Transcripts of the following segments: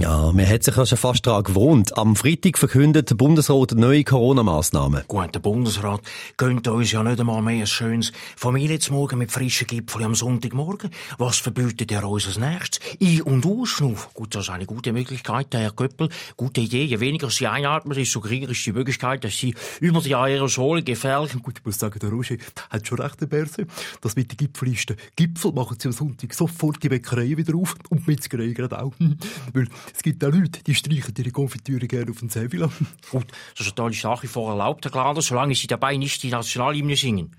Ja, man hat sich ja schon fast daran gewohnt. Am Freitag verkündet der Bundesrat neue Corona-Massnahmen. Gut, der Bundesrat gönnt uns ja nicht einmal mehr ein schönes Familienzmorgen mit frischen Gipfeln am Sonntagmorgen. Was verbietet er uns als nächstes? Ein- und Ausschnuff. Gut, das ist eine gute Möglichkeit, der Herr Göppel. Gute Idee. Je weniger Sie einatmen, desto geringer ist die Möglichkeit, dass Sie über die Aerosole gefährlich... Gut, ich muss sagen, der Roger hat schon recht, der Berse. Das mit den Gipfellisten. Gipfel machen sie am Sonntag sofort die Bäckerei wieder auf und die Metzgerei gerade auch. Weil es gibt auch Leute, die streichen ihre Konfitüre gerne auf den Sevilla. Gut, das ist natürlich nach wie vor erlaubt, Herr Glader, solange Sie dabei nicht die Nationalhymne singen.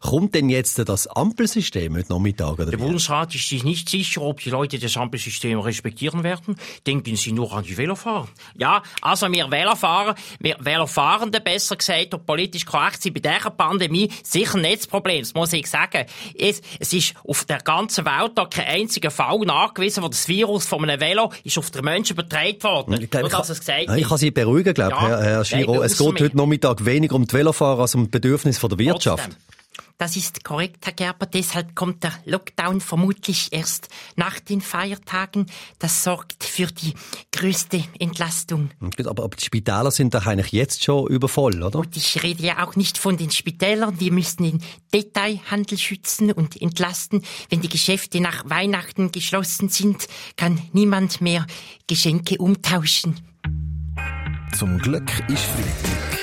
Kommt denn jetzt das Ampelsystem heute Nachmittag? Oder Der? Bundesrat ist sich nicht sicher, ob die Leute das Ampelsystem respektieren werden. Denken Sie nur an die Velofahrer. Ja, also wir Velofahrer, wir Velofahrende besser gesagt, und politisch korrekt sind bei dieser Pandemie sicher nicht das Problem. Das muss ich sagen. Es, es ist auf der ganzen Welt da kein einziger Fall nachgewiesen, wo das Virus von einem Velo ist auf den Menschen übertragen worden. Ich, glaub, Nur, ich, kann, ich kann Sie beruhigen, glaube Ja, Herr, Herr leider Es geht heute. Nachmittag weniger um die Velofahrer als um die Bedürfnisse von der Wirtschaft. Trotzdem. Das ist korrekt, Herr Gerber. Deshalb kommt der Lockdown vermutlich erst nach den Feiertagen. Das sorgt für die größte Entlastung. Gut, Aber, aber die Spitäler sind doch eigentlich jetzt schon übervoll, oder? Und ich rede ja auch nicht von den Spitälern. Wir müssen den Detailhandel schützen und entlasten. Wenn die Geschäfte nach Weihnachten geschlossen sind, kann niemand mehr Geschenke umtauschen. Zum Glück ist Freitag.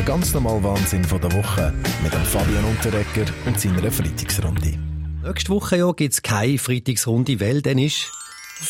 Der ganz normale Wahnsinn von der Woche mit dem Fabian Unterrecker und seiner Freitagsrunde. Nächste Woche ja gibt's keine Freitagsrunde, weil dann ist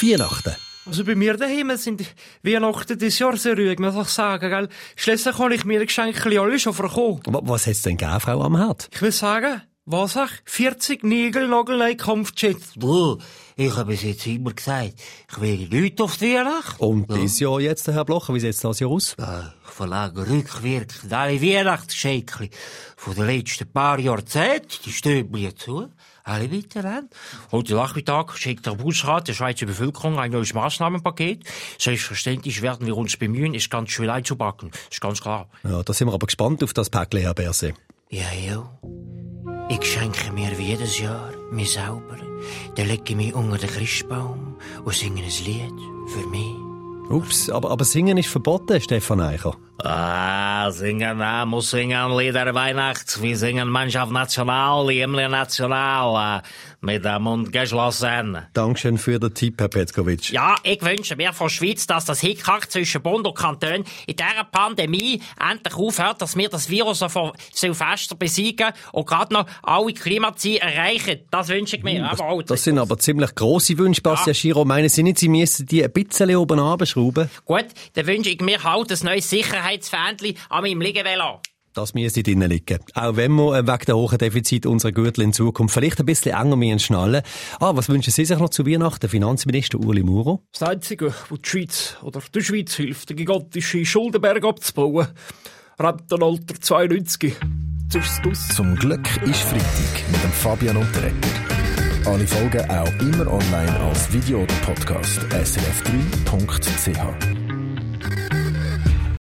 Weihnachten. Also bei mir daheim sind Weihnachten dieses Jahr sehr ruhig, muss ich sagen, gell? Schließlich kann ich mir die Geschenke alle schon verkommen. Wa- Was hat's denn gegeben, Frau Amherd? Ich will sagen, was ich? 40 Nägel, Nagelei, Kampfjets. Du, ich habe es jetzt immer gesagt, ich will Leute auf die Weihnachten. Und dieses Jahr jetzt, der Herr Blocher, wie sieht's das Jahr aus? Äh, Ich verlage rückwirkend alle Weihnachtsgeschenke von den letzten paar Jahrzehnten, die Stöbel zu, alle miteinander. Heute Nachmittag schickt der Bundesrat der Schweizer Bevölkerung ein neues Maßnahmenpaket. Selbstverständlich werden wir uns bemühen, es ganz schön einzupacken. ist ganz klar. Ja, da sind wir aber gespannt auf das Päckchen, Herr Berse. Ja, ja. Ich schenke mir wie jedes Jahr mir sauber. Dann lege ich mich unter den Christbaum und singe ein Lied für mich. Ups, aber, aber singen ist verboten, Stefan Eicher. Ah, singen, na, muss singen Lieder Weihnachts. Wir singen Mannschaft National, Himmel National, äh, mit dem Mund geschlossen. Dankeschön für den Tipp, Herr Petkovic. Ja, ich wünsche mir von Schweiz, dass das Hickhack zwischen Bund und Kanton in dieser Pandemie endlich aufhört, dass wir das Virus auf Silvester besiegen und gerade noch alle Klimaziele erreichen. Das wünsche ich mir. Aber auch- Das sind aber ziemlich grosse Wünsche, Bastian Giro. Meinen Sie nicht, Sie müssen die ein bisschen oben runterschrauben? Gut, dann wünsche ich mir halt ein neues Sicherheitsfähnchen an meinem Liegevelo. Das müsste drinnen liegen. Auch wenn wir äh, wegen der hohen Defizit unserer Gürtel in Zukunft vielleicht ein bisschen enger müssen schnallen. Ah, was wünschen Sie sich noch zu Weihnachten? Finanzminister Uli Muro? Das Einzige, was die Schweiz oder der Schweiz hilft, den gigantischen Schuldenberg abzubauen. Rentenalter 92. Jetzt ist es draus. Zum Glück ist Freitag mit dem Fabian Unterrecker. Alle Folgen auch immer online als Video oder Podcast srf3.ch.